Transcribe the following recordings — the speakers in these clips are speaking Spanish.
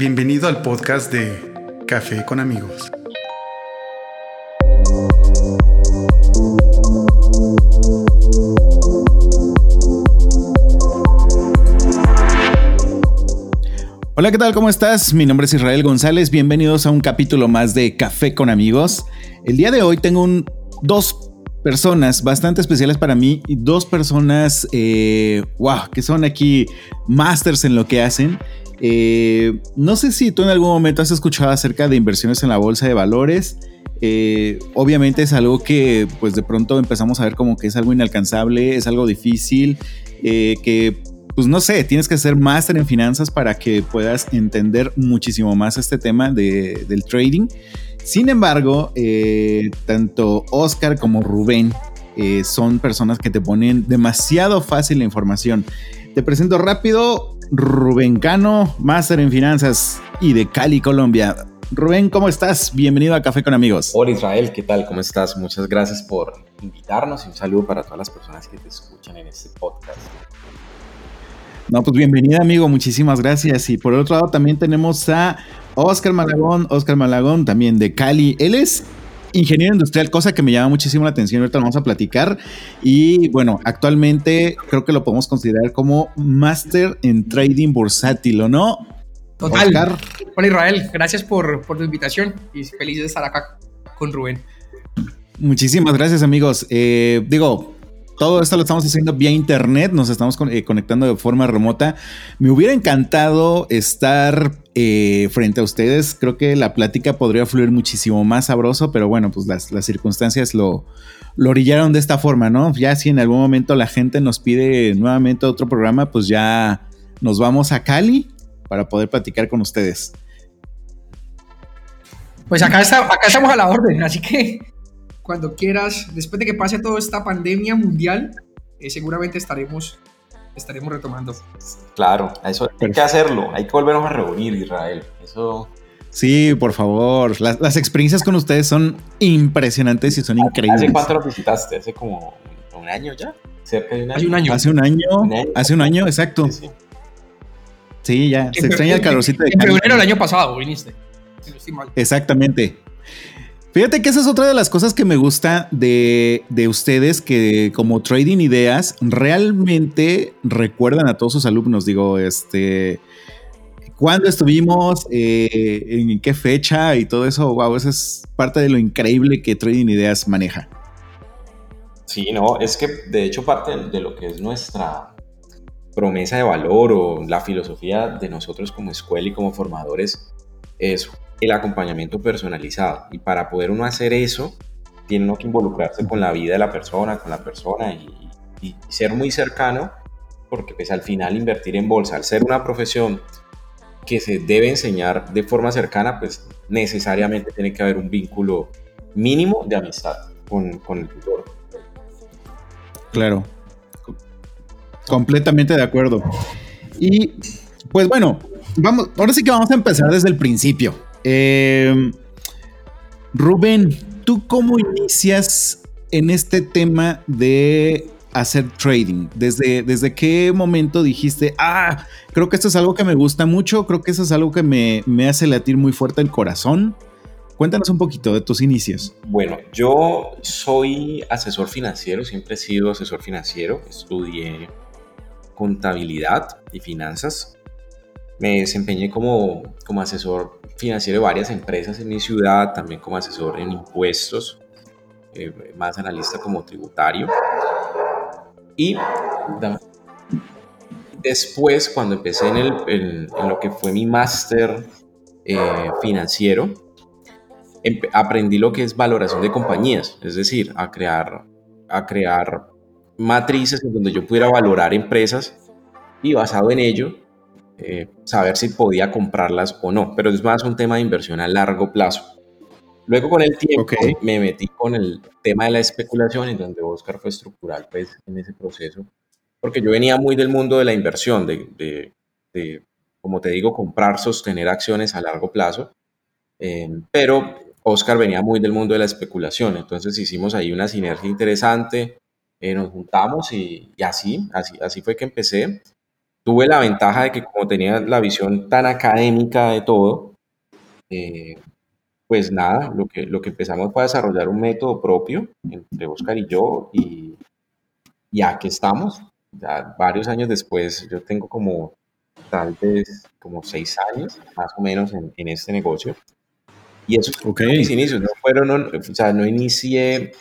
Bienvenido al podcast de Café con amigos. Hola, ¿qué tal? ¿Cómo estás? Mi nombre es Israel González. Bienvenidos a un capítulo más de Café con amigos. El día de hoy tengo un, dos personas bastante especiales para mí y dos personas, eh, wow, que son aquí masters en lo que hacen. Eh, no sé si tú en algún momento has escuchado acerca de inversiones en la bolsa de valores. Eh, obviamente es algo que pues de pronto empezamos a ver como que es algo inalcanzable, es algo difícil, que pues no sé, tienes que ser máster en finanzas para que puedas entender muchísimo más este tema del trading. Sin embargo, eh, tanto Oscar como Rubén eh, son personas que te ponen demasiado fácil la información. Te presento rápido, Rubén Cano, máster en finanzas y de Cali, Colombia. Rubén, ¿cómo estás? Bienvenido a Café con Amigos. Hola Israel, ¿qué tal? ¿Cómo estás? Muchas gracias por invitarnos y un saludo para todas las personas que te escuchan en este podcast. No, pues bienvenida amigo, muchísimas gracias. Y por otro lado también tenemos a Oscar Malagón, Oscar Malagón también de Cali. Él es ingeniero industrial, cosa que me llama muchísimo la atención, ahorita lo vamos a platicar. Y bueno, actualmente creo que lo podemos considerar como máster en trading bursátil, ¿o no? Total. Oscar. Hola Israel, gracias por, por tu invitación y feliz de estar acá con Rubén. Muchísimas gracias amigos. Eh, digo, todo esto lo estamos haciendo vía internet, nos estamos eh, conectando de forma remota. Me hubiera encantado estar eh, frente a ustedes. Creo que la plática podría fluir muchísimo más sabroso, pero bueno, pues las, circunstancias lo, orillaron de esta forma, ¿no? Ya si en algún momento la gente nos pide nuevamente otro programa, pues ya nos vamos a Cali para poder platicar con ustedes. Pues acá estamos a la orden, así que cuando quieras, después de que pase toda esta pandemia mundial, eh, seguramente estaremos, estaremos retomando. Claro, eso hay que hacerlo, hay que volvernos a reunir, Israel. Eso. Sí, por favor. Las, experiencias con ustedes son impresionantes y son increíbles. ¿Hace cuánto lo visitaste? ¿Hace como un año ya? ¿Cerca de un año? Hace un año. Hace un año, Hace un año exacto. Sí, ya. Se extraña el calorcito de En febrero del año pasado viniste. Exactamente. Fíjate que esa es otra de las cosas que me gusta de, ustedes, que como Trading Ideas realmente recuerdan a todos sus alumnos. Digo, este, cuándo estuvimos, eh, en qué fecha y todo eso. Wow, eso es parte de lo increíble que Trading Ideas maneja. Sí, no, es que de hecho parte de lo que es nuestra promesa de valor o la filosofía de nosotros como escuela y como formadores es el acompañamiento personalizado. Y para poder uno hacer eso, tiene uno que involucrarse con la vida de la persona, con la persona y, ser muy cercano, porque pues al final invertir en bolsa, al ser una profesión que se debe enseñar de forma cercana, pues necesariamente tiene que haber un vínculo mínimo de amistad con, con el tutor. Claro, completamente de acuerdo. Y pues bueno, vamos, ahora sí que vamos a empezar desde el principio. Eh, Rubén, ¿tú cómo inicias en este tema de hacer trading? ¿Desde, ¿Desde qué momento dijiste, ah, creo que esto es algo que me gusta mucho, creo que eso es algo que me, me hace latir muy fuerte el corazón? Cuéntanos un poquito de tus inicios. Bueno, yo soy asesor financiero, siempre he sido asesor financiero, estudié contabilidad y finanzas. Me desempeñé como, como asesor financiero de varias empresas en mi ciudad, también como asesor en impuestos, eh, más analista como tributario. Y después, cuando empecé en, el, en, lo que fue mi máster eh, financiero, aprendí lo que es valoración de compañías, es decir, a crear, a crear matrices en donde yo pudiera valorar empresas y basado en ello eh, saber si podía comprarlas o no, pero es más un tema de inversión a largo plazo. Luego con el tiempo me metí con el tema de la especulación, en donde Oscar fue estructural pues, en ese proceso, porque yo venía muy del mundo de la inversión, de, de, como te digo, comprar, sostener acciones a largo plazo, eh, pero Oscar venía muy del mundo de la especulación, entonces hicimos ahí una sinergia interesante, eh, nos juntamos y, y, así, así, así fue que empecé. Tuve la ventaja de que como tenía la visión tan académica de todo, eh, pues nada, lo que, lo que empezamos fue a desarrollar un método propio entre Oscar y yo y, ya que estamos. Ya varios años después, yo tengo como tal vez como seis años más o menos en, en este negocio. Y eso okay. mis inicios, no fueron, o sea, no inicié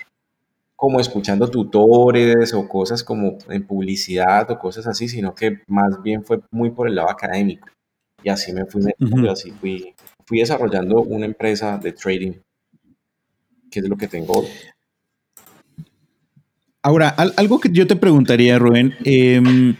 como escuchando tutores o cosas como en publicidad o cosas así, sino que más bien fue muy por el lado académico. Y así me fui, así fui, fui desarrollando una empresa de trading, que es lo que tengo Ahora, algo que yo te preguntaría, Rubén, em,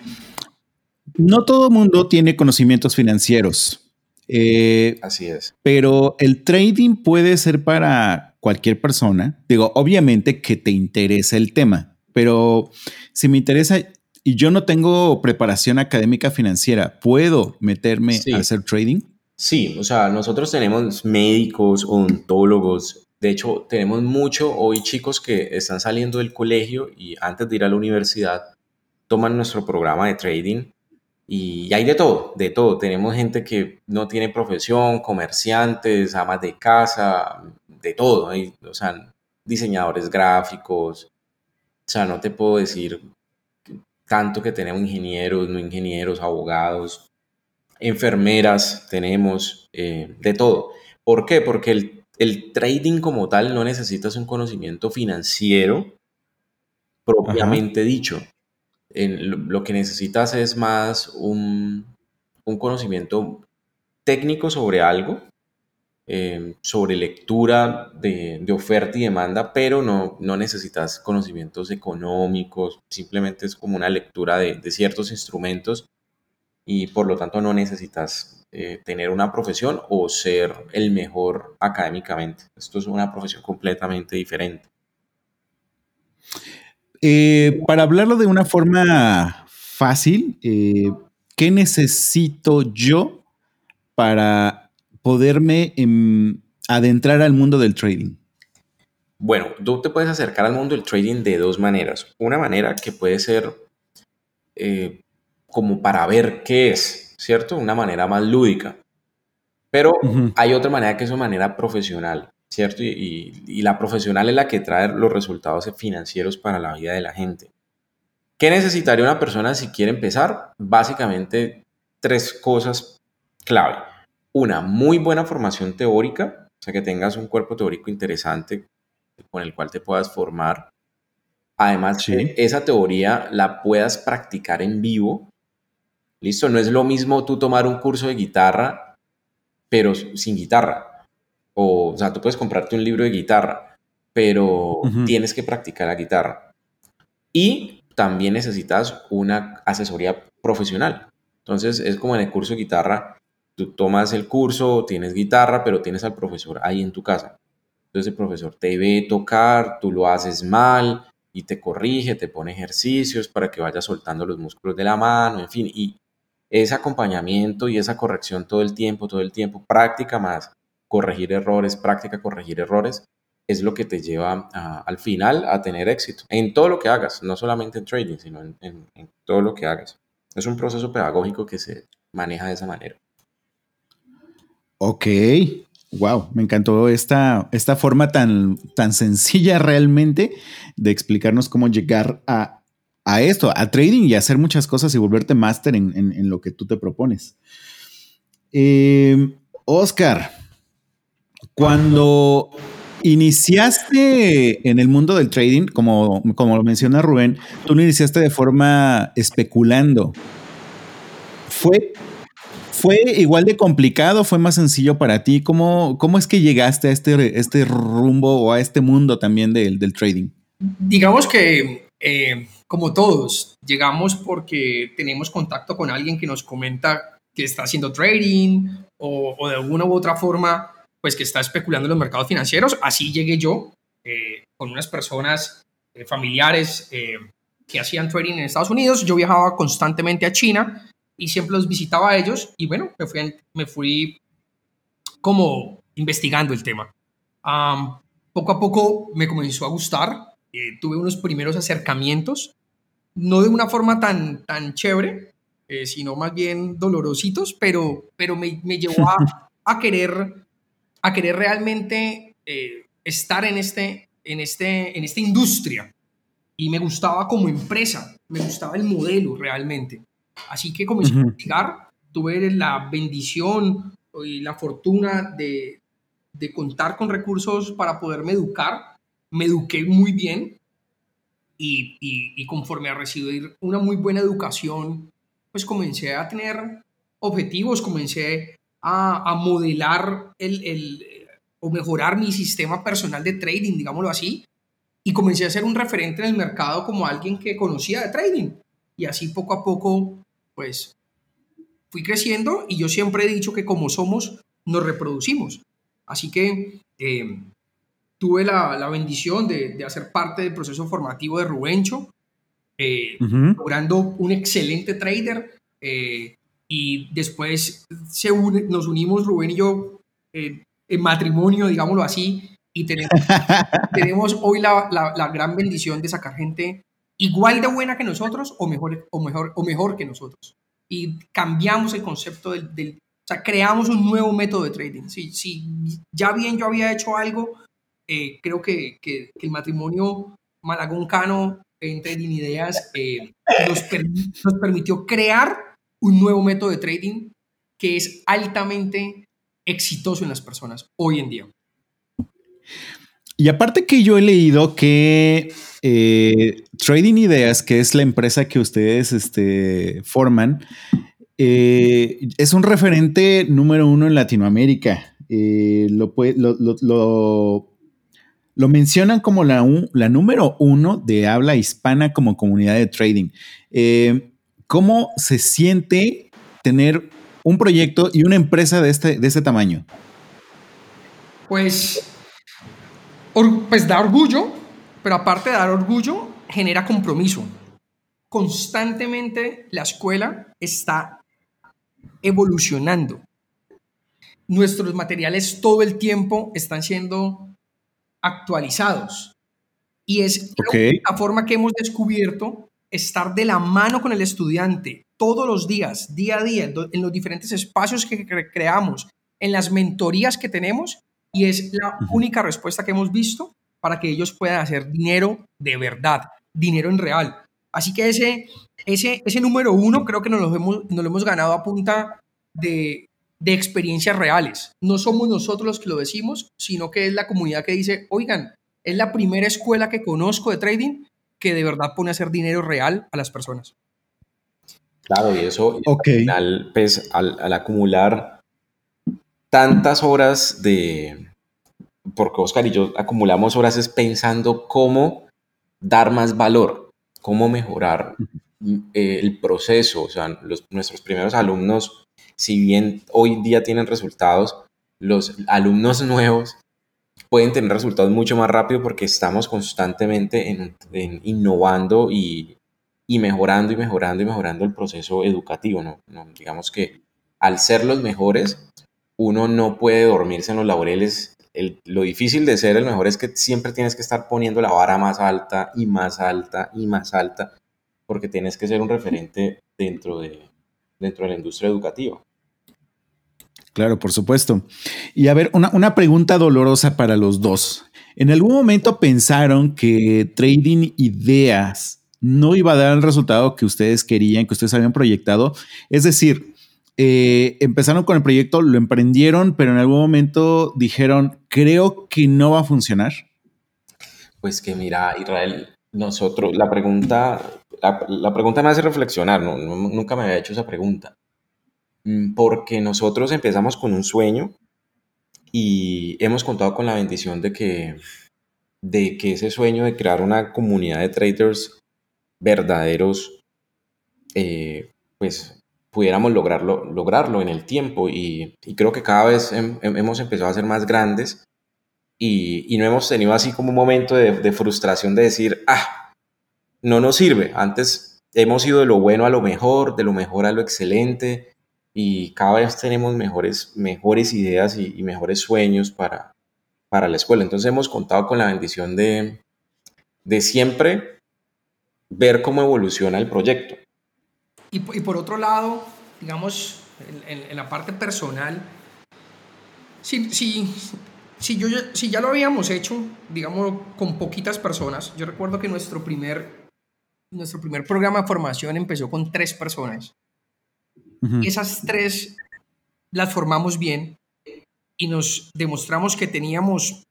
no todo mundo tiene conocimientos financieros. Eh, así es. Pero el trading puede ser para cualquier persona, digo, obviamente que te interesa el tema, pero si me interesa y yo no tengo preparación académica financiera, ¿puedo meterme a hacer trading? Sí, o sea, nosotros tenemos médicos, odontólogos, de hecho, tenemos mucho hoy chicos que están saliendo del colegio y antes de ir a la universidad toman nuestro programa de trading y hay de todo, de todo. Tenemos gente que no tiene profesión, comerciantes, amas de casa, de todo, o sea, diseñadores gráficos, o sea, no te puedo decir tanto que tenemos ingenieros, no ingenieros, abogados, enfermeras, tenemos eh, de todo. ¿Por qué? Porque el, el, trading como tal no necesitas un conocimiento financiero propiamente dicho. En, lo, que necesitas es más un, un conocimiento técnico sobre algo Em, sobre lectura de, oferta y demanda, pero no, no necesitas conocimientos económicos, simplemente es como una lectura de, ciertos instrumentos y por lo tanto no necesitas eh, tener una profesión o ser el mejor académicamente. Esto es una profesión completamente diferente. Eh, para hablarlo de una forma fácil, eh, ¿qué necesito yo para poderme em, adentrar al mundo del trading? Bueno, tú te puedes acercar al mundo del trading de dos maneras. Una manera que puede ser eh, como para ver qué es, ¿cierto? Una manera más lúdica. Pero hay otra manera que es una manera profesional, ¿cierto? Y, y, la profesional es la que trae los resultados financieros para la vida de la gente. ¿Qué necesitaría una persona si quiere empezar? Básicamente tres cosas clave una muy buena formación teórica, o sea, que tengas un cuerpo teórico interesante con el cual te puedas formar. Además, que esa teoría la puedas practicar en vivo. Listo, no es lo mismo tú tomar un curso de guitarra, pero sin guitarra. O, o sea, tú puedes comprarte un libro de guitarra, pero tienes que practicar la guitarra. Y también necesitas una asesoría profesional. Entonces, es como en el curso de guitarra, Tú tomas el curso, tienes guitarra, pero tienes al profesor ahí en tu casa. Entonces el profesor te ve tocar, tú lo haces mal y te corrige, te pone ejercicios para que vayas soltando los músculos de la mano, en fin. Y ese acompañamiento y esa corrección todo el tiempo, todo el tiempo, práctica más, corregir errores, práctica, corregir errores, es lo que te lleva al final a tener éxito en todo lo que hagas, no solamente en trading, sino en, en todo lo que hagas. Es un proceso pedagógico que se maneja de esa manera. Ok, wow, me encantó esta, esta forma tan, tan sencilla realmente de explicarnos cómo llegar a, esto, a trading y hacer muchas cosas y volverte máster en, lo que tú te propones. Eh, Oscar, cuando iniciaste en el mundo del trading, como, como lo menciona Rubén, tú lo iniciaste de forma especulando. ¿Fue ¿Fue igual de complicado? ¿Fue más sencillo para ti? ¿Cómo, cómo es que llegaste a este, este rumbo o a este mundo también del, del trading? Digamos que, eh, como todos, llegamos porque tenemos contacto con alguien que nos comenta que está haciendo trading o, de alguna u otra forma, pues que está especulando en los mercados financieros. Así llegué yo eh, con unas personas eh, familiares que hacían trading en Estados Unidos. Yo viajaba constantemente a China y siempre los visitaba a ellos y bueno, me fui, me fui como investigando el tema. poco a poco me comenzó a gustar, eh, tuve unos primeros acercamientos, no de una forma tan, tan chévere, eh, sino más bien dolorositos, pero, pero me, me llevó a, a, querer, a querer realmente eh, estar en, este, en, este, en esta industria. Y me gustaba como empresa, me gustaba el modelo realmente. Así que comencé a investigar, tuve la bendición y la fortuna de, de contar con recursos para poderme educar. Me eduqué muy bien y, y, conforme a recibir una muy buena educación, pues comencé a tener objetivos, comencé a, a modelar el, el, o mejorar mi sistema personal de trading, digámoslo así, y comencé a ser un referente en el mercado como alguien que conocía de trading. Y así poco a poco, pues, fui creciendo y yo siempre he dicho que como somos, nos reproducimos. Así que eh, tuve la, bendición de, hacer parte del proceso formativo de Rubencho, eh, logrando un excelente trader. Eh, y después se nos unimos Rubén y yo en matrimonio, digámoslo así, y tenemos, tenemos hoy la, la, gran bendición de sacar gente igual de buena que nosotros o mejor, o mejor, o mejor que nosotros. Y cambiamos el concepto del, del o sea, creamos un nuevo método de trading. Si, si ya bien yo había hecho algo, eh, creo que, que, el matrimonio Malagón-Cano en Trading Ideas eh, nos, nos permitió crear un nuevo método de trading que es altamente exitoso en las personas hoy en día. Y aparte que yo he leído que eh, Trading Ideas, que es la empresa que ustedes este, forman, eh, es un referente número uno en Latinoamérica. Eh, lo, lo, mencionan como la, la, número uno de habla hispana como comunidad de trading. ¿Cómo se siente tener un proyecto y una empresa de este, de este tamaño? Pues, pues da orgullo, pero aparte de dar orgullo, genera compromiso. Constantemente la escuela está evolucionando. Nuestros materiales todo el tiempo están siendo actualizados. Y es la forma que hemos descubierto estar de la mano con el estudiante todos los días, día a día, en los diferentes espacios que creamos, en las mentorías que tenemos, y es la única respuesta que hemos visto para que ellos puedan hacer dinero de verdad, dinero en real. Así que ese, ese, ese número uno creo que nos lo hemos, nos lo hemos ganado a punta de, de experiencias reales. No somos nosotros los que lo decimos, sino que es la comunidad que dice, oigan, es la primera escuela que conozco de trading que de verdad pone a hacer dinero real a las personas. Claro, y eso al final, pues, al, acumular tantas horas de, porque Oscar y yo acumulamos horas es pensando cómo dar más valor cómo mejorar eh, el proceso. O sea, nuestros primeros alumnos, si bien hoy día tienen resultados, los alumnos nuevos pueden tener resultados mucho más rápido porque estamos constantemente en, innovando y, mejorando y mejorando y mejorando el proceso educativo. ¿no? Digamos que al ser los mejores, uno no puede dormirse en los laureles lo difícil de ser el mejor es que siempre tienes que estar poniendo la vara más alta y más alta y más alta, porque tienes que ser un referente dentro de, dentro de la industria educativa. Claro, por supuesto. Y a ver, una, una pregunta dolorosa para los dos. ¿En algún momento pensaron que trading ideas no iba a dar el resultado que ustedes querían, que ustedes habían proyectado? Es decir, eh, empezaron con el proyecto, lo emprendieron, pero en algún momento dijeron, creo que no va a funcionar? Pues que mira, Israel, nosotros, la pregunta, la, pregunta me hace reflexionar, nunca me había hecho esa pregunta, mm, porque nosotros empezamos con un sueño y hemos contado con la bendición de que, de que ese sueño de crear una comunidad de traders verdaderos, eh, pues pudiéramos lograrlo, lograrlo en el tiempo y, creo que cada vez hemos empezado a ser más grandes y, no hemos tenido así como un momento de, frustración de decir, ah, no nos sirve. Antes hemos ido de lo bueno a lo mejor, de lo mejor a lo excelente y cada vez tenemos mejores, mejores ideas y, mejores sueños para, para la escuela. Entonces hemos contado con la bendición de, de siempre ver cómo evoluciona el proyecto y, por otro lado, digamos, en, la parte personal, si, si, si, yo, si ya lo habíamos hecho, digamos, con poquitas personas, yo recuerdo que nuestro primer, nuestro primer programa de formación empezó con tres personas. Esas tres las formamos bien y nos demostramos que teníamos,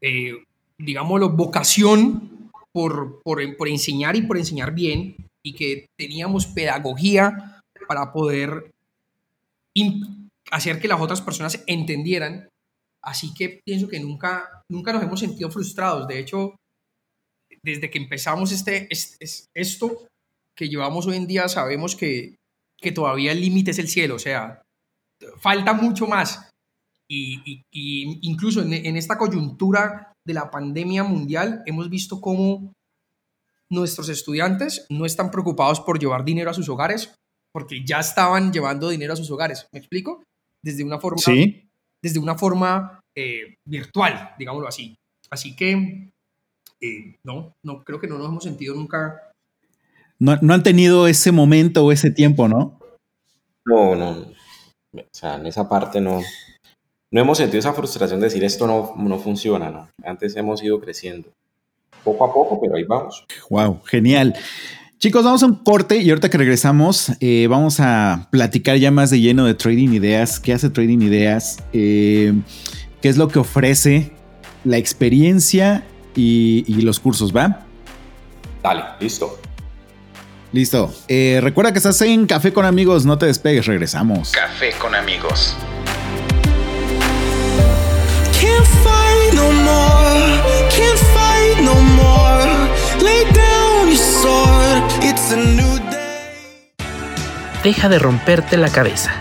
eh, digámoslo, vocación por, por, por enseñar y por enseñar bien y que teníamos pedagogía para poder hacer que las otras personas entendieran. Así que pienso que nunca, nunca nos hemos sentido frustrados. De hecho, desde que empezamos este, esto que llevamos hoy en día, sabemos que, que todavía el límite es el cielo. O sea, falta mucho más. Y, incluso en, en, esta coyuntura de la pandemia mundial, hemos visto cómo nuestros estudiantes no están preocupados por llevar dinero a sus hogares porque ya estaban llevando dinero a sus hogares. ¿Me explico? Desde una forma, ¿Sí? desde una forma eh, virtual, digámoslo así. Así que eh, no, no, creo que no nos hemos sentido nunca. No, no han tenido ese momento o ese tiempo, ¿no? No, no. O sea, en esa parte no, no hemos sentido esa frustración de decir esto no, no funciona, ¿no? Antes hemos ido creciendo poco a poco, pero ahí vamos. Wow, genial. Chicos, vamos a un corte y ahorita que regresamos eh, vamos a platicar ya más de lleno de Trading Ideas, qué hace Trading Ideas, eh, qué es lo que ofrece, la experiencia y, los cursos, ¿va? Dale, listo. Listo. Eh, recuerda que estás en Café con amigos, no te despegues, regresamos. Café con amigos. Deja de romperte la cabeza.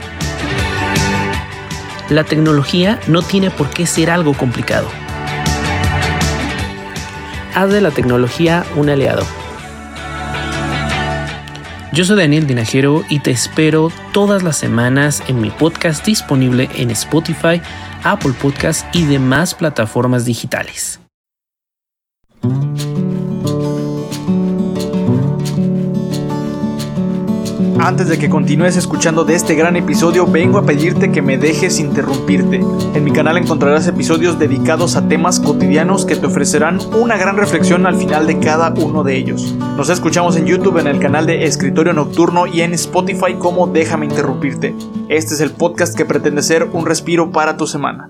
La tecnología no tiene por qué ser algo complicado. Haz de la tecnología un aliado. Yo soy Daniel Dinajero y te espero todas las semanas en mi podcast disponible en Spotify, Apple Podcasts y demás plataformas digitales. Antes de que continúes escuchando de este gran episodio, vengo a pedirte que me dejes interrumpirte. En mi canal encontrarás episodios dedicados a temas cotidianos que te ofrecerán una gran reflexión al final de cada uno de ellos. Nos escuchamos en YouTube en el canal de Escritorio Nocturno y en Spotify como Déjame interrumpirte. Este es el podcast que pretende ser un respiro para tu semana.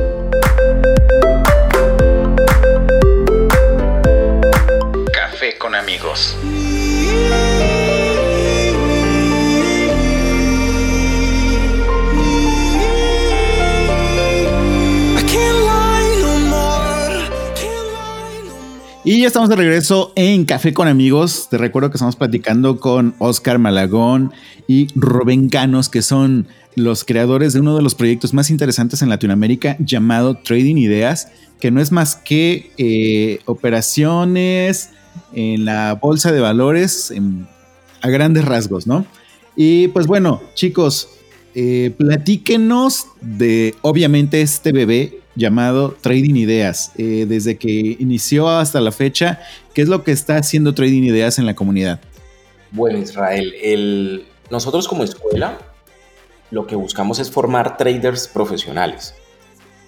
Y ya estamos de regreso en Café con Amigos. Te recuerdo que estamos platicando con Oscar Malagón y Rubén Canos, que son los creadores de uno de los proyectos más interesantes en Latinoamérica llamado Trading Ideas, que no es más que eh, operaciones en la bolsa de valores a grandes rasgos, ¿no? Y pues bueno, chicos, eh, platíquenos de obviamente este bebé llamado Trading Ideas. Eh, desde que inició hasta la fecha, ¿qué es lo que está haciendo Trading Ideas en la comunidad? Bueno, Israel, el, nosotros como escuela lo que buscamos es formar traders profesionales.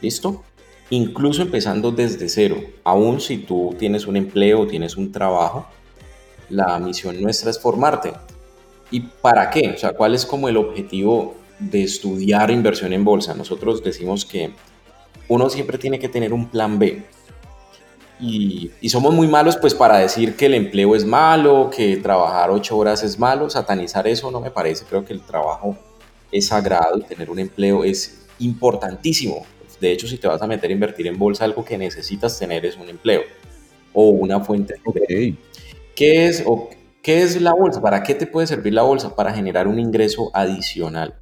¿Listo? Incluso empezando desde cero. Aún si tú tienes un empleo, tienes un trabajo, la misión nuestra es formarte. ¿Y para qué? O sea, ¿cuál es como el objetivo de estudiar inversión en bolsa? Nosotros decimos que uno siempre tiene que tener un plan B. Y, somos muy malos pues para decir que el empleo es malo, que trabajar ocho horas es malo, satanizar eso no me parece, creo que el trabajo es sagrado y tener un empleo es importantísimo. De hecho, si te vas a meter a invertir en bolsa, algo que necesitas tener es un empleo o una fuente de ¿Qué es, o, ¿Qué es la bolsa? ¿Para qué te puede servir la bolsa? Para generar un ingreso adicional.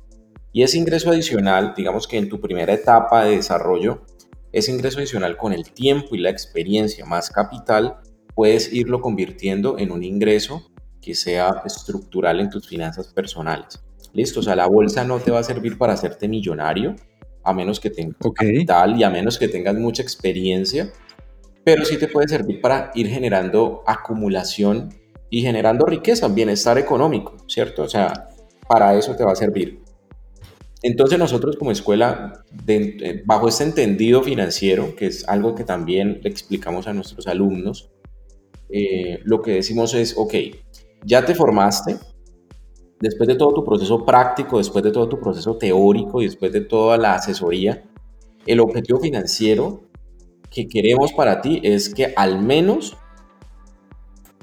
Y ese ingreso adicional, digamos que en tu primera etapa de desarrollo, ese ingreso adicional con el tiempo y la experiencia más capital, puedes irlo convirtiendo en un ingreso que sea estructural en tus finanzas personales. Listo, o sea, la bolsa no te va a servir para hacerte millonario, a menos que tengas capital y a menos que tengas mucha experiencia, pero sí te puede servir para ir generando acumulación y generando riqueza, bienestar económico, ¿cierto? O sea, para eso te va a servir. Entonces nosotros como escuela, eh, bajo este entendido financiero, que es algo que también le explicamos a nuestros alumnos, eh, lo que decimos es, ok, ya te formaste, después de todo tu proceso práctico, después de todo tu proceso teórico y después de toda la asesoría, el objetivo financiero que queremos para ti es que al menos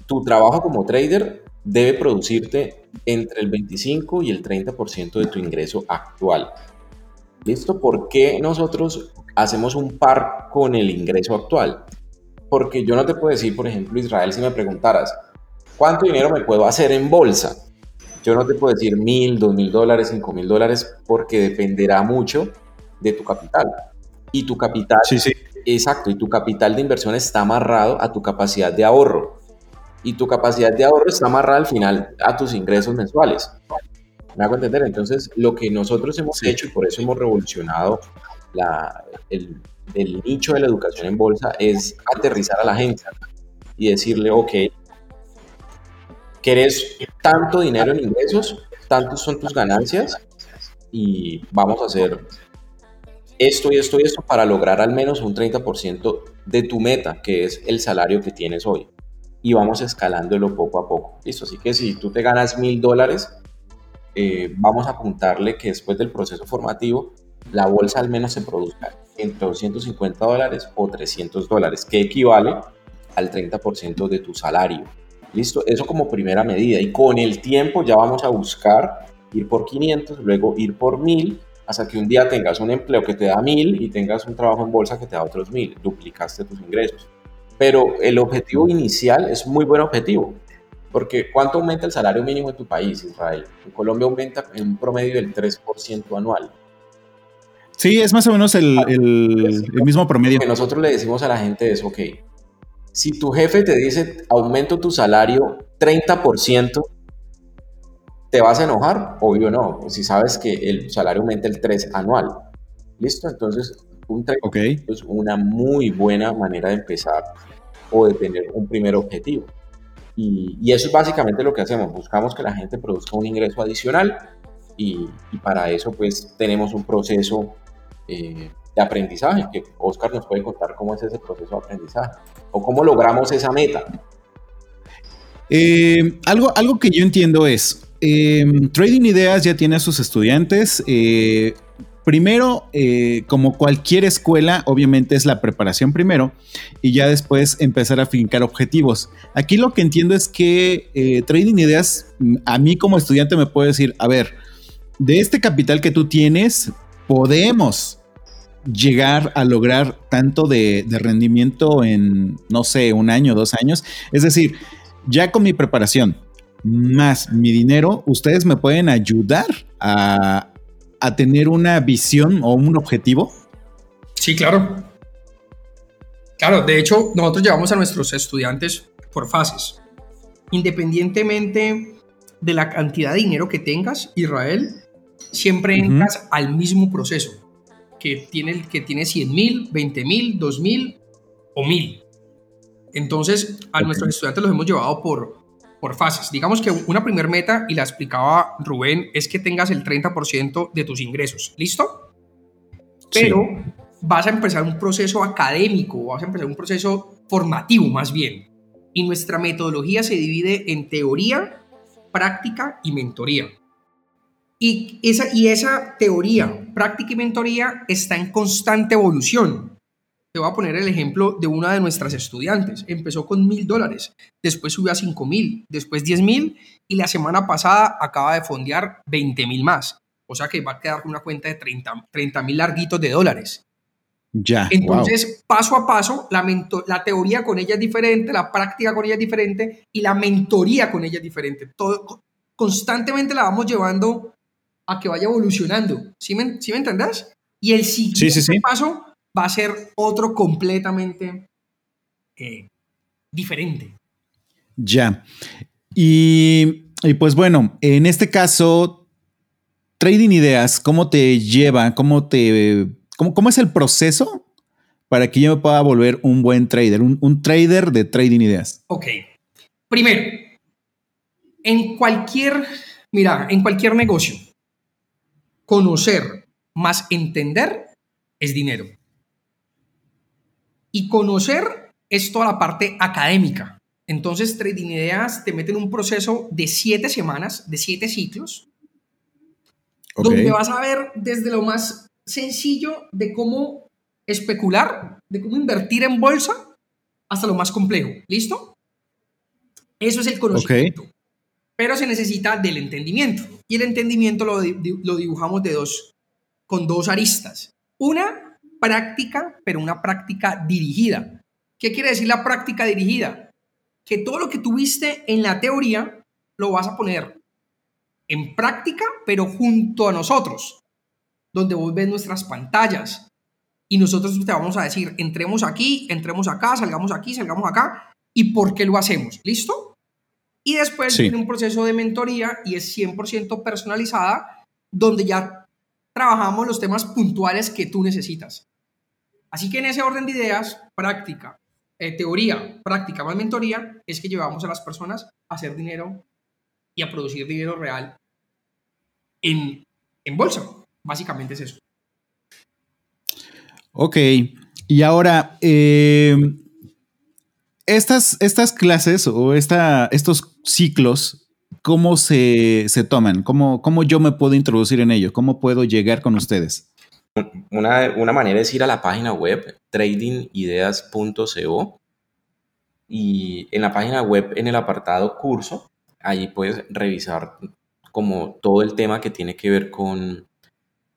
tu trabajo como trader debe producirte entre el 25 y el 30% de tu ingreso actual. ¿Listo? ¿Por qué nosotros hacemos un par con el ingreso actual? Porque yo no te puedo decir, por ejemplo, Israel, si me preguntaras, ¿cuánto dinero me puedo hacer en bolsa? Yo no te puedo decir mil, dos mil dólares, cinco mil dólares, porque dependerá mucho de tu capital. Y tu capital, sí, sí. exacto, y tu capital de inversión está amarrado a tu capacidad de ahorro y tu capacidad de ahorro está amarrada al final a tus ingresos mensuales. ¿Me hago entender? Entonces, lo que nosotros hemos hecho y por eso hemos revolucionado la, el, el, nicho de la educación en bolsa es aterrizar a la gente y decirle, ok, ¿querés tanto dinero en ingresos? ¿Tantos son tus ganancias? Y vamos a hacer esto y esto y esto para lograr al menos un 30% de tu meta, que es el salario que tienes hoy y vamos escalándolo poco a poco. Listo, así que si tú te ganas mil dólares, eh, vamos a apuntarle que después del proceso formativo, la bolsa al menos se produzca entre 250 dólares o 300 dólares, que equivale al 30% de tu salario. Listo, eso como primera medida. Y con el tiempo ya vamos a buscar ir por 500, luego ir por 1000, hasta que un día tengas un empleo que te da 1000 y tengas un trabajo en bolsa que te da otros 1000. Duplicaste tus ingresos pero el objetivo inicial es muy buen objetivo. Porque ¿cuánto aumenta el salario mínimo en tu país, Israel? En Colombia aumenta en un promedio del 3% anual. Sí, es más o menos el, el, mismo promedio. Lo que nosotros le decimos a la gente es, ok, si tu jefe te dice aumento tu salario 30%, ¿te vas a enojar? Obvio no, si sabes que el salario aumenta el 3 anual. ¿Listo? Entonces, un 30% es una muy buena manera de empezar o de tener un primer objetivo. Y, eso es básicamente lo que hacemos, buscamos que la gente produzca un ingreso adicional y, para eso pues tenemos un proceso eh, de aprendizaje, que Oscar nos puede contar cómo es ese proceso de aprendizaje o cómo logramos esa meta. Eh, algo, algo que yo entiendo es, eh, Trading Ideas ya tiene a sus estudiantes, primero, eh, como cualquier escuela, obviamente es la preparación primero y ya después empezar a fincar objetivos. Aquí lo que entiendo es que eh, Trading Ideas, mm, a mí como estudiante me puede decir, a ver, de este capital que tú tienes, podemos llegar a lograr tanto de, de rendimiento en, no sé, un año, dos años. Es decir, ya con mi preparación más mi dinero, ustedes me pueden ayudar a, a tener una visión o un objetivo? Sí, claro. Claro, de hecho, nosotros llevamos a nuestros estudiantes por fases. Independientemente de la cantidad de dinero que tengas, Israel, siempre entras al mismo proceso, que tiene, que tiene 100 mil, 20 mil, 2 mil o mil. Entonces, a nuestros estudiantes los hemos llevado por, por fases. Digamos que una primer meta, y la explicaba Rubén, es que tengas el 30% de tus ingresos. ¿Listo? Pero vas a empezar un proceso académico, vas a empezar un proceso formativo más bien. Y nuestra metodología se divide en teoría, práctica y mentoría. Y esa, y esa teoría, práctica y mentoría está en constante evolución. Te voy a poner el ejemplo de una de nuestras estudiantes. Empezó con mil dólares, después subió a cinco mil, después diez mil y la semana pasada acaba de fondear 20 mil más. O sea que va a quedar con una cuenta de 30 mil larguitos de dólares. Ya. Entonces, paso a paso, la, la teoría con ella es diferente, la práctica con ella es diferente y la mentoría con ella es diferente. Todo, constantemente la vamos llevando a que vaya evolucionando. ¿Sí me, ¿sí me entendés? Y el siguiente paso va a ser otro completamente eh, diferente. Ya. Y, pues bueno, en este caso, Trading Ideas, ¿cómo te lleva? ¿Cómo te... Cómo, cómo es el proceso para que yo me pueda volver un buen trader, un, un trader de Trading Ideas? Ok. Primero, en cualquier, mira, en cualquier negocio, conocer más entender es dinero. Y conocer es toda la parte académica. Entonces, Trading Ideas te mete en un proceso de siete semanas, de siete ciclos, donde vas a ver desde lo más sencillo de cómo especular, de cómo invertir en bolsa, hasta lo más complejo. ¿Listo? Eso es el conocimiento. Pero se necesita del entendimiento. Y el entendimiento lo, lo dibujamos de dos, con dos aristas. Una práctica, pero una práctica dirigida. ¿Qué quiere decir la práctica dirigida? Que todo lo que tuviste en la teoría lo vas a poner en práctica, pero junto a nosotros, donde vos ves nuestras pantallas y nosotros te vamos a decir, entremos aquí, entremos acá, salgamos aquí, salgamos acá, y por qué lo hacemos. ¿Listo? Y después viene un proceso de mentoría y es 100% personalizada, donde ya trabajamos los temas puntuales que tú necesitas. Así que en ese orden de ideas, práctica, eh, teoría, práctica más mentoría, es que llevamos a las personas a hacer dinero y a producir dinero real en, en bolsa. Básicamente es eso. Ok, y ahora, eh, estas, estas clases o esta, estos ciclos ¿cómo se, toman? ¿Cómo, ¿Cómo, yo me puedo introducir en ello? ¿Cómo puedo llegar con ustedes? Una, manera es ir a la página web tradingideas.co y en la página web, en el apartado curso, ahí puedes revisar como todo el tema que tiene que ver con,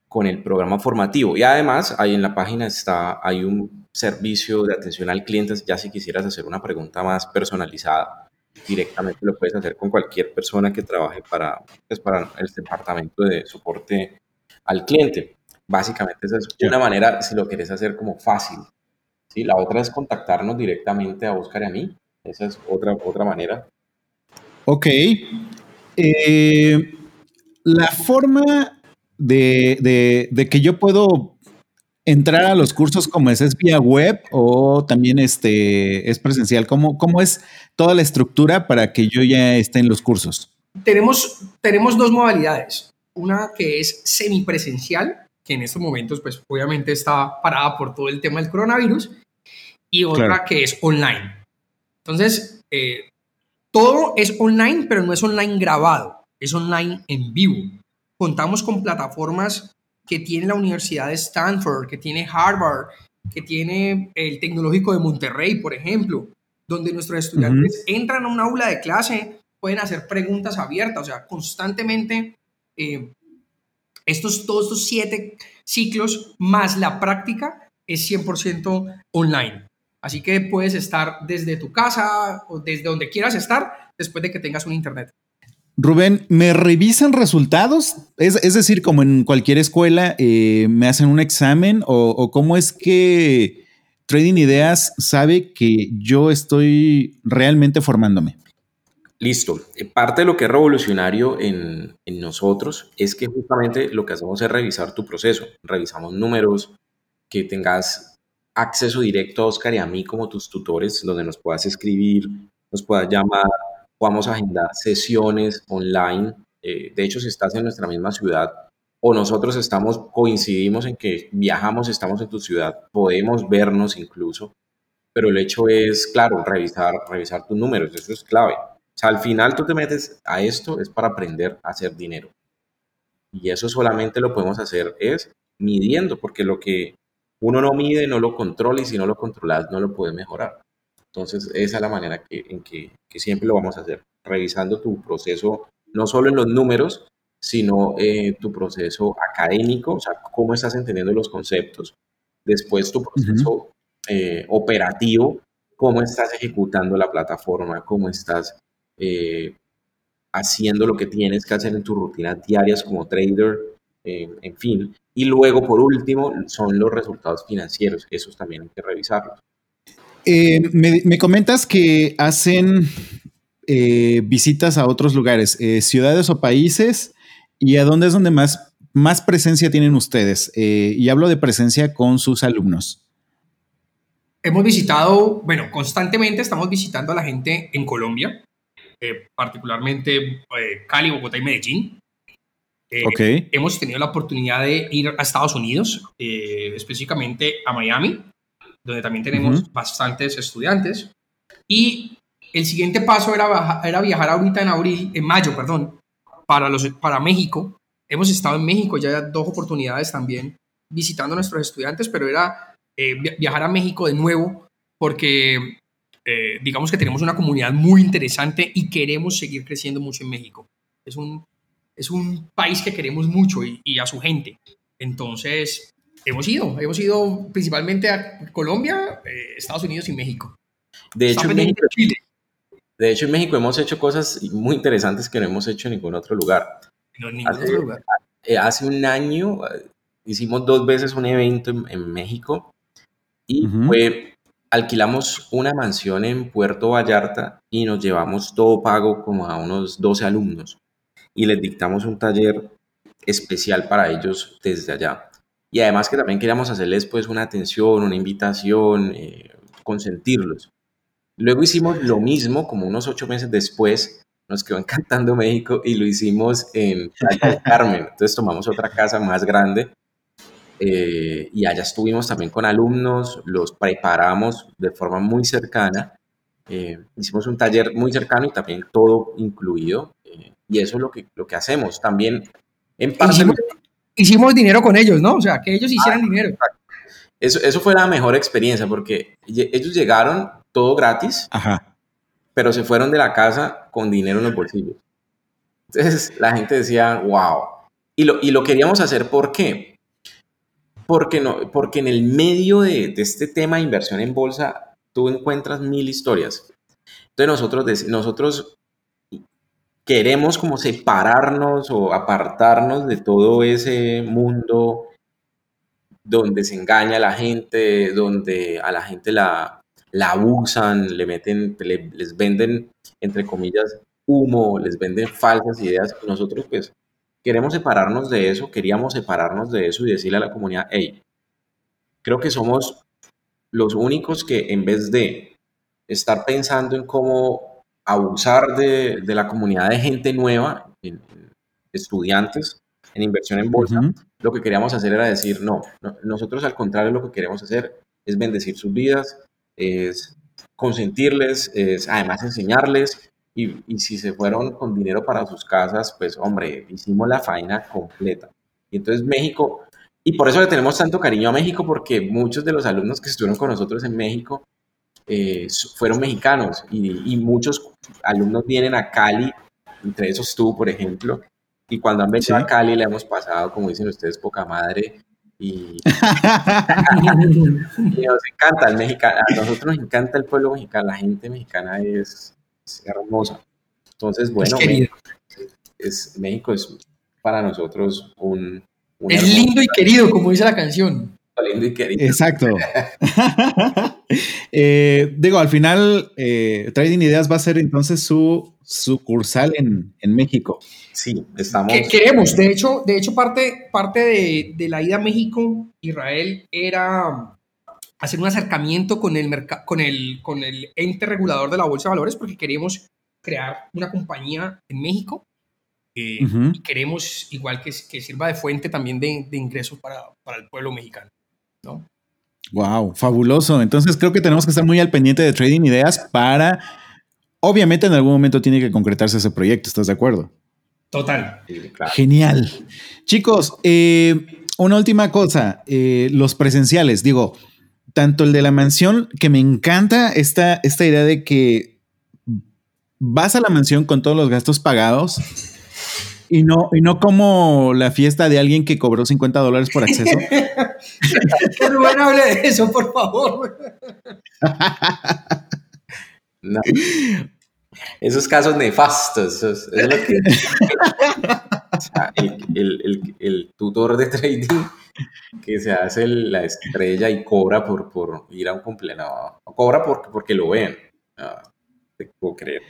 con el programa formativo. Y además, ahí en la página está, hay un servicio de atención al cliente, ya si quisieras hacer una pregunta más personalizada directamente lo puedes hacer con cualquier persona que trabaje para, pues, para el departamento de soporte al cliente. Básicamente esa es una manera, si lo quieres hacer como fácil. ¿sí? La otra es contactarnos directamente a Oscar y a mí. Esa es otra, otra manera. Ok. Eh, la forma de, de, de, que yo puedo entrar a los cursos como es, es vía web o también este, es presencial? ¿Cómo, ¿Cómo es toda la estructura para que yo ya esté en los cursos? Tenemos, tenemos dos modalidades. Una que es semipresencial, que en estos momentos pues obviamente está parada por todo el tema del coronavirus, y otra que es online. Entonces, eh, todo es online, pero no es online grabado, es online en vivo. Contamos con plataformas que tiene la Universidad de Stanford, que tiene Harvard, que tiene el Tecnológico de Monterrey, por ejemplo, donde nuestros estudiantes entran a un aula de clase, pueden hacer preguntas abiertas, o sea, constantemente eh, estos, todos estos siete ciclos más la práctica es 100% online. Así que puedes estar desde tu casa o desde donde quieras estar después de que tengas un internet. Rubén, ¿me revisan resultados? Es, decir, como en cualquier escuela, eh, ¿me hacen un examen? O, cómo es que Trading Ideas sabe que yo estoy realmente formándome? Listo. Eh, parte de lo que es revolucionario en, en, nosotros es que justamente lo que hacemos es revisar tu proceso. Revisamos números, que tengas acceso directo a Oscar y a mí como tus tutores, donde nos puedas escribir, nos puedas llamar, podamos agendar sesiones online. Eh, de hecho, si estás en nuestra misma ciudad o nosotros estamos, coincidimos en que viajamos, estamos en tu ciudad, podemos vernos incluso, pero el hecho es, claro, revisar, revisar tus números, eso es clave. O sea, al final tú te metes a esto, es para aprender a hacer dinero. Y eso solamente lo podemos hacer es midiendo, porque lo que uno no mide no lo controla y si no lo controlas no lo puedes mejorar. Entonces, esa es la manera que, en que, siempre lo vamos a hacer, revisando tu proceso, no solo en los números, sino eh, tu proceso académico, o sea, cómo estás entendiendo los conceptos. Después tu proceso eh, operativo, cómo estás ejecutando la plataforma, cómo estás eh, haciendo lo que tienes que hacer en tus rutinas diarias como trader, eh, en fin. Y luego, por último, son los resultados financieros. Esos también hay que revisarlos. Eh, me, comentas que hacen eh, visitas a otros lugares, ciudades o países, y a dónde es donde más, más presencia tienen ustedes. y hablo de presencia con sus alumnos. Hemos visitado, bueno, constantemente estamos visitando a la gente en Colombia, particularmente Cali, Bogotá y Medellín. Eh, hemos tenido la oportunidad de ir a Estados Unidos, eh, específicamente a Miami, donde también tenemos bastantes estudiantes. Y el siguiente paso era, era viajar ahorita en abril, en mayo, perdón, para, los, para México. Hemos estado en México ya dos oportunidades también visitando a nuestros estudiantes, pero era eh, viajar a México de nuevo porque digamos que tenemos una comunidad muy interesante y queremos seguir creciendo mucho en México. Es un es un país que queremos mucho y, a su gente. Entonces, hemos ido, hemos ido principalmente a Colombia, eh, Estados Unidos y México. De hecho, en México, de hecho, en México hemos hecho cosas muy interesantes que no hemos hecho en ningún otro lugar. No, en ningún hace, otro lugar. Eh, hace un año eh, hicimos dos veces un evento en, México y fue, alquilamos una mansión en Puerto Vallarta y nos llevamos todo pago como a unos 12 alumnos y les dictamos un taller especial para ellos desde allá. Y además que también queríamos hacerles pues una atención, una invitación, eh, consentirlos. Luego hicimos lo mismo, como unos ocho meses después, nos quedó encantando México y lo hicimos en Playa del Carmen. Entonces tomamos otra casa más grande eh, y allá estuvimos también con alumnos, los preparamos de forma muy cercana. Eh, hicimos un taller muy cercano y también todo incluido. Y eso es lo que, lo que hacemos. También, en parte... Hicimos, dinero con ellos, ¿no? O sea, que ellos hicieran ah, dinero. Eso, eso fue la mejor experiencia porque ellos llegaron todo gratis, pero se fueron de la casa con dinero en los bolsillos. Entonces la gente decía, wow. Y lo, y lo queríamos hacer, ¿por qué? Porque, no, porque en el medio de, de este tema de inversión en bolsa, tú encuentras mil historias. Entonces nosotros, nosotros queremos como separarnos o apartarnos de todo ese mundo donde se engaña a la gente, donde a la gente la, abusan, le meten, les venden, entre comillas, humo, les venden falsas ideas. Nosotros pues queremos separarnos de eso, queríamos separarnos de eso y decirle a la comunidad, hey, creo que somos los únicos que en vez de estar pensando en cómo abusar de, de, la comunidad de gente nueva, estudiantes, en inversión en bolsa, lo que queríamos hacer era decir, no, nosotros al contrario lo que queremos hacer es bendecir sus vidas, es consentirles, es además enseñarles, y, y, si se fueron con dinero para sus casas, pues hombre, hicimos la faena completa. Y entonces México, y por eso le tenemos tanto cariño a México, porque muchos de los alumnos que estuvieron con nosotros en México eh, fueron mexicanos y, muchos alumnos vienen a Cali, entre esos tú, por ejemplo, y cuando han venido a Cali le hemos pasado, como dicen ustedes, poca madre. Y, nos encanta el mexicano, a nosotros nos encanta el pueblo mexicano, la gente mexicana es, hermosa. Entonces, bueno, México es, México es para nosotros un... es lindo y querido, como dice la canción. Lindo y querido. Exacto. Eh, digo, al final, eh, Trading Ideas va a ser entonces su sucursal en, en México. Sí, estamos. queremos, de hecho, de hecho parte, parte de, de, la ida a México, Israel, era hacer un acercamiento con el, con, el, con el ente regulador de la Bolsa de Valores porque queremos crear una compañía en México eh, y queremos igual que, que, sirva de fuente también de, de ingresos para, para el pueblo mexicano. ¿No? Wow, fabuloso. Entonces creo que tenemos que estar muy al pendiente de Trading Ideas para, obviamente en algún momento tiene que concretarse ese proyecto, ¿estás de acuerdo? Total. Genial. Chicos, eh, una última cosa, eh, los presenciales, digo, tanto el de la mansión, que me encanta esta, esta idea de que vas a la mansión con todos los gastos pagados y no, y no como la fiesta de alguien que cobró 50 dólares por acceso. que Rubén hable de eso, por favor. esos casos nefastos. Es, lo que, o sea, el, el- el- el tutor de trading que se hace el- la estrella y cobra por, por ir a un cumpleaños. No, cobra porque, porque lo ven. No, te puedo creer.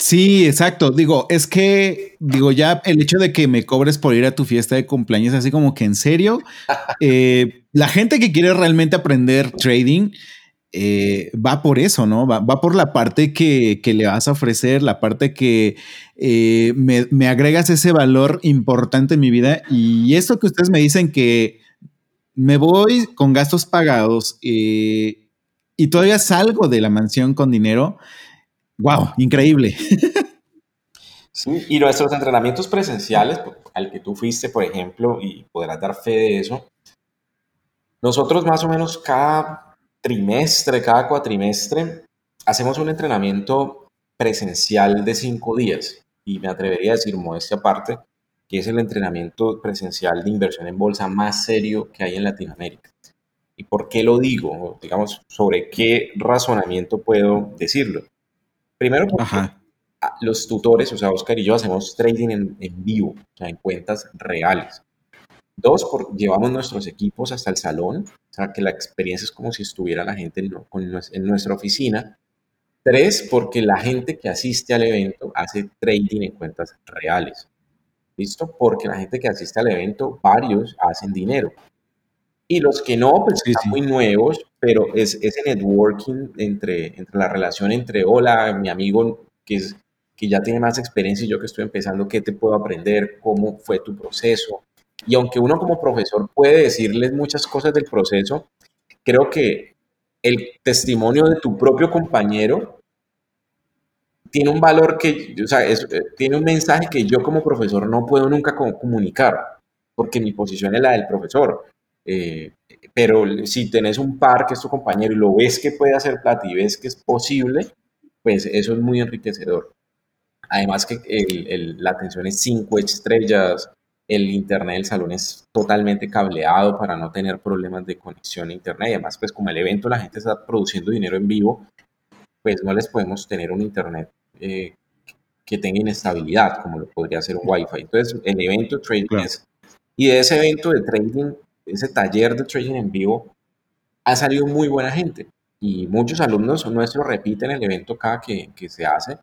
Sí, exacto. Digo, es que, digo, ya el hecho de que me cobres por ir a tu fiesta de cumpleaños, así como que en serio, eh, la gente que quiere realmente aprender trading eh, va por eso, ¿no? Va, va por la parte que, que le vas a ofrecer, la parte que eh, me, me agregas ese valor importante en mi vida. Y esto que ustedes me dicen que me voy con gastos pagados eh, y todavía salgo de la mansión con dinero. Wow, increíble. Sí, y nuestros entrenamientos presenciales, pues, al que tú fuiste, por ejemplo, y podrás dar fe de eso, nosotros más o menos cada trimestre, cada cuatrimestre, hacemos un entrenamiento presencial de cinco días. Y me atrevería a decir, modestia aparte, que es el entrenamiento presencial de inversión en bolsa más serio que hay en Latinoamérica. ¿Y por qué lo digo? Digamos, sobre qué razonamiento puedo decirlo. Primero, porque Ajá. los tutores, o sea, Oscar y yo hacemos trading en, en vivo, o sea, en cuentas reales. Dos, por, llevamos nuestros equipos hasta el salón, o sea, que la experiencia es como si estuviera la gente en, en nuestra oficina. Tres, porque la gente que asiste al evento hace trading en cuentas reales. ¿Listo? Porque la gente que asiste al evento, varios hacen dinero. Y los que no, pues Sí, están sí. muy nuevos, pero es ese networking entre, entre la relación entre, hola, mi amigo que, es, que ya tiene más experiencia y yo que estoy empezando, ¿qué te puedo aprender? ¿Cómo fue tu proceso? Y aunque uno como profesor puede decirles muchas cosas del proceso, creo que el testimonio de tu propio compañero tiene un valor que, o sea, es- eh, tiene un mensaje que yo como profesor no puedo nunca co- comunicar, porque mi posición es la del profesor. Eh, pero si tenés un par que es tu compañero y lo ves que puede hacer plata y ves que es posible, pues eso es muy enriquecedor. Además que el- el- la atención es cinco estrellas, el internet del salón es totalmente cableado para no tener problemas de conexión a internet. Y además, pues como el evento la gente está produciendo dinero en vivo, pues no les podemos tener un internet eh, que tenga inestabilidad, como lo podría ser un Wi-Fi. Entonces, el evento trading Claro. es... Y de ese evento de trading, ese taller de trading en vivo, ha salido muy buena gente. Y muchos alumnos nuestros repiten el evento cada que, que se hace.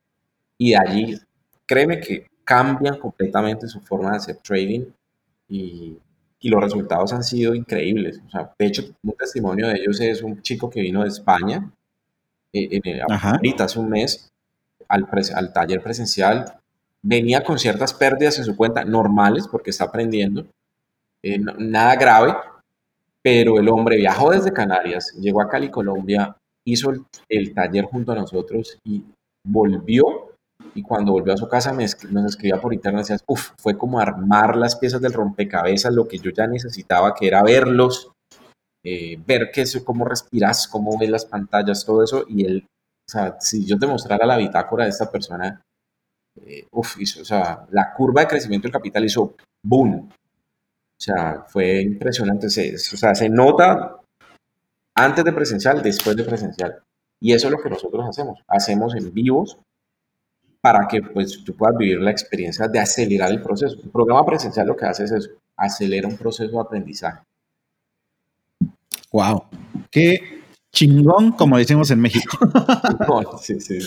Y de allí, créeme que cambian completamente su forma de hacer trading y, y los resultados han sido increíbles. O sea, de hecho, un testimonio de ellos es un chico que vino de España, eh, en el- ahorita hace un mes, al, pres- al taller presencial. Venía con ciertas pérdidas en su cuenta, normales, porque está aprendiendo, eh, nada grave, pero el hombre viajó desde Canarias, llegó a Cali, Colombia, hizo el, taller junto a nosotros y volvió. Y cuando volvió a su casa me nos escribía por internet, decía, uff, fue como armar las piezas del rompecabezas, lo que yo ya necesitaba, que era verlos, eh, ver qué es, cómo respiras, cómo ves las pantallas, todo eso. Y él, o sea, si yo te mostrara la bitácora de esta persona, eh, o sea, la curva de crecimiento del capital hizo boom. O sea, fue impresionante. Se, o sea, se nota antes de presencial, después de presencial. Y eso es lo que nosotros hacemos. Hacemos en vivos para que pues, tú puedas vivir la experiencia de acelerar el proceso. El programa presencial lo que hace es eso, acelera un proceso de aprendizaje. Wow. Qué chingón, como decimos en México. No, sí, sí.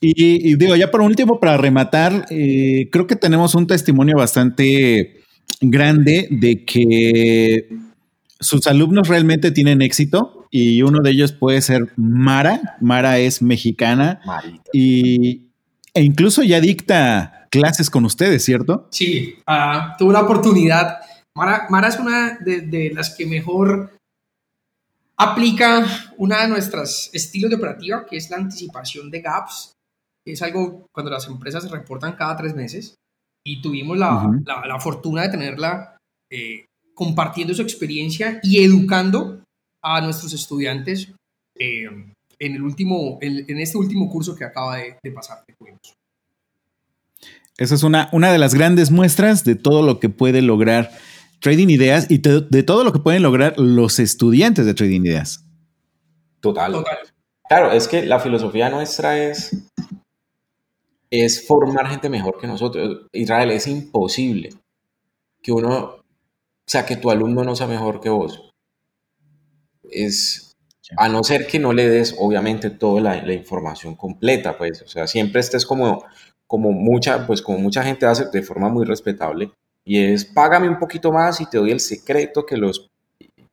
Y, y digo, ya por último, para rematar, eh, creo que tenemos un testimonio bastante grande de que sus alumnos realmente tienen éxito y uno de ellos puede ser Mara. Mara es mexicana Marita. y, e incluso ya dicta clases con ustedes, ¿cierto? Sí, ah, tuve la oportunidad. Mara, Mara es una de, de las que mejor aplica una de nuestros estilos de operativa, que es la anticipación de gaps. Es algo cuando las empresas se reportan cada tres meses y tuvimos la, la- la fortuna de tenerla eh, compartiendo su experiencia y educando a nuestros estudiantes eh, en, el último, en, en este último curso que acaba de, de pasar. que tuvimos. Esa es una, una de las grandes muestras de todo lo que puede lograr Trading Ideas y te- de todo lo que pueden lograr los estudiantes de Trading Ideas. Total. Total. Claro, es que la filosofía nuestra es, es formar gente mejor que nosotros. Israel, es imposible que uno, o sea, que tu alumno no sea mejor que vos. Es, a no ser que no le des, obviamente, toda la, información completa, pues, o sea, siempre estés como, como mucha, pues, como mucha gente hace de forma muy respetable, y es, págame un poquito más y te doy el secreto que los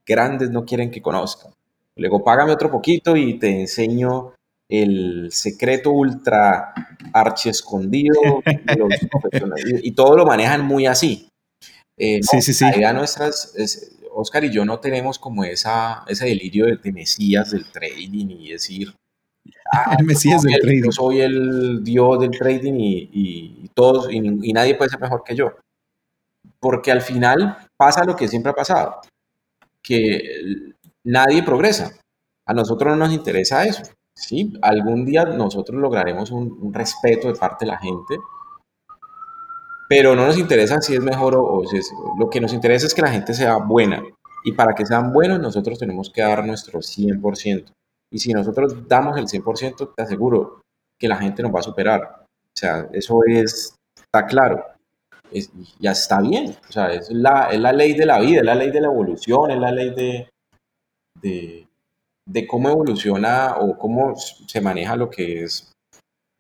grandes no quieren que conozcan. Luego, págame otro poquito y te enseño el secreto ultra archi escondido y, todo lo manejan muy así. Eh, sí, sí, sí. La idea nuestra es, Oscar y yo no tenemos como esa, ese delirio de, mesías del trading y decir, ah, el mesías del trading. Yo soy el dios del trading y, todos, y, nadie puede ser mejor que yo. Porque al final pasa lo que siempre ha pasado, que nadie progresa. A nosotros no nos interesa eso. ¿Sí? Algún día nosotros lograremos un, respeto de parte de la gente, pero no nos interesa si es mejor o, si es, lo que nos interesa es que la gente sea buena. Y para que sean buenos nosotros tenemos que dar nuestro 100%. Y si nosotros damos el 100%, te aseguro que la gente nos va a superar. O sea, eso es, está claro. ya está bien. O sea, es la, es la ley de la vida, es la ley de la evolución, es la ley de, de, de cómo evoluciona o cómo se maneja lo que es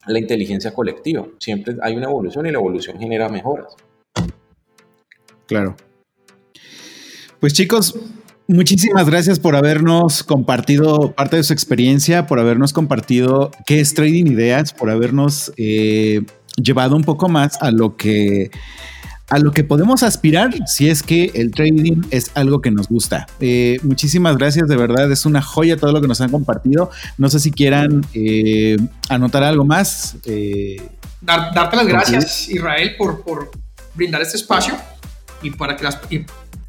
la inteligencia colectiva. Siempre hay una evolución y la evolución genera mejoras. Claro. Pues chicos, muchísimas gracias por habernos compartido parte de su experiencia, por habernos compartido qué es Trading Ideas, por habernos eh, llevado un poco más a lo que a lo que podemos aspirar si es que el trading es algo que nos gusta. Eh, muchísimas gracias, de verdad, es una joya todo lo que nos han compartido. No sé si quieran eh, anotar algo más. Eh, darte las gracias, Israel, por, por, brindar este espacio y para que las,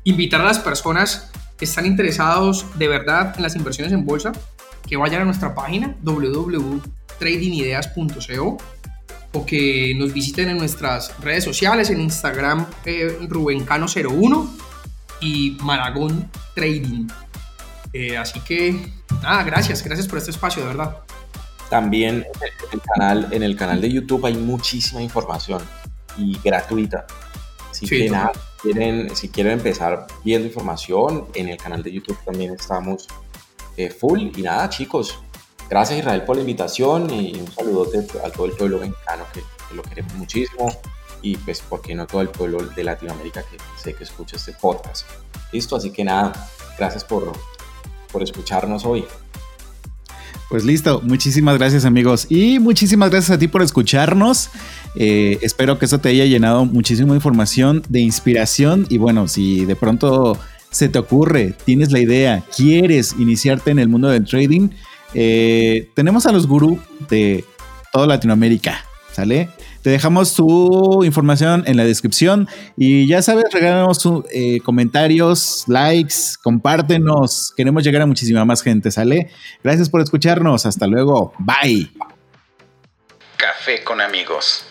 invitar a las personas que están interesados de verdad en las inversiones en bolsa que vayan a nuestra página www.tradingideas.co o que nos visiten en nuestras redes sociales, en Instagram eh, Rubencano01 y Maragón Trading. Eh, así que nada, gracias, gracias por este espacio, de verdad. También en el, canal, en el canal de YouTube hay muchísima información y gratuita. Así que nada, quieren, si quieren empezar viendo información, en el canal de YouTube también estamos eh, full. Y nada, chicos, Gracias Israel por la invitación y un saludote a todo el pueblo mexicano que, lo queremos muchísimo y pues porque no todo el pueblo de Latinoamérica que sé que escucha este podcast. Listo, así que nada, gracias por, por escucharnos hoy. Pues listo, muchísimas gracias amigos y muchísimas gracias a ti por escucharnos. Eh, espero que eso te haya llenado muchísima información de inspiración y bueno, si de pronto se te ocurre, tienes la idea, quieres iniciarte en el mundo del trading, eh, tenemos a los gurús de toda Latinoamérica, ¿sale? Te dejamos su información en la descripción y ya sabes, regálanos eh, comentarios, likes, compártenos. Queremos llegar a muchísima más gente, ¿sale? Gracias por escucharnos. Hasta luego. Bye. Café con amigos.